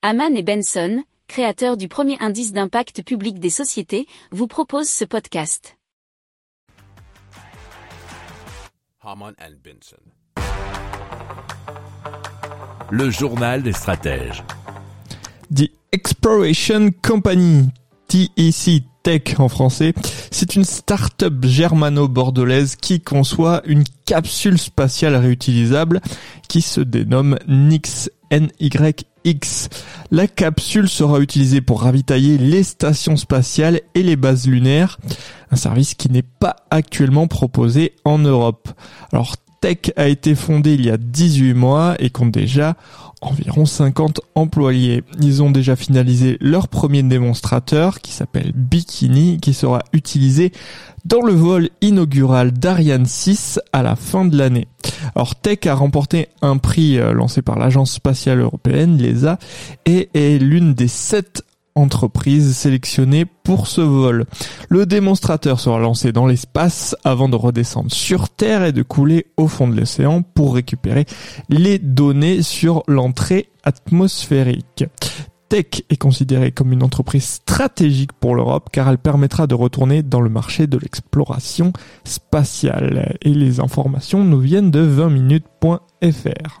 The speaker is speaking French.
Haman et Benson, créateurs du premier indice d'impact public des sociétés, vous proposent ce podcast. Haman and Benson. Le journal des stratèges. The Exploration Company, TEC Tech en français, c'est une start-up germano-bordelaise qui conçoit une capsule spatiale réutilisable qui se dénomme NYX. La capsule sera utilisée pour ravitailler les stations spatiales et les bases lunaires, un service qui n'est pas actuellement proposé en Europe. Tech a été fondée il y a 18 mois et compte déjà environ 50 employés. Ils ont déjà finalisé leur premier démonstrateur qui s'appelle Bikini qui sera utilisé dans le vol inaugural d'Ariane 6 à la fin de l'année. Alors Tech a remporté un prix euh, lancé par l'Agence spatiale européenne, l'ESA, et est l'une des sept entreprise sélectionnée pour ce vol. Le démonstrateur sera lancé dans l'espace avant de redescendre sur Terre et de couler au fond de l'océan pour récupérer les données sur l'entrée atmosphérique. Tech est considérée comme une entreprise stratégique pour l'Europe car elle permettra de retourner dans le marché de l'exploration spatiale. Et les informations nous viennent de 20minutes.fr.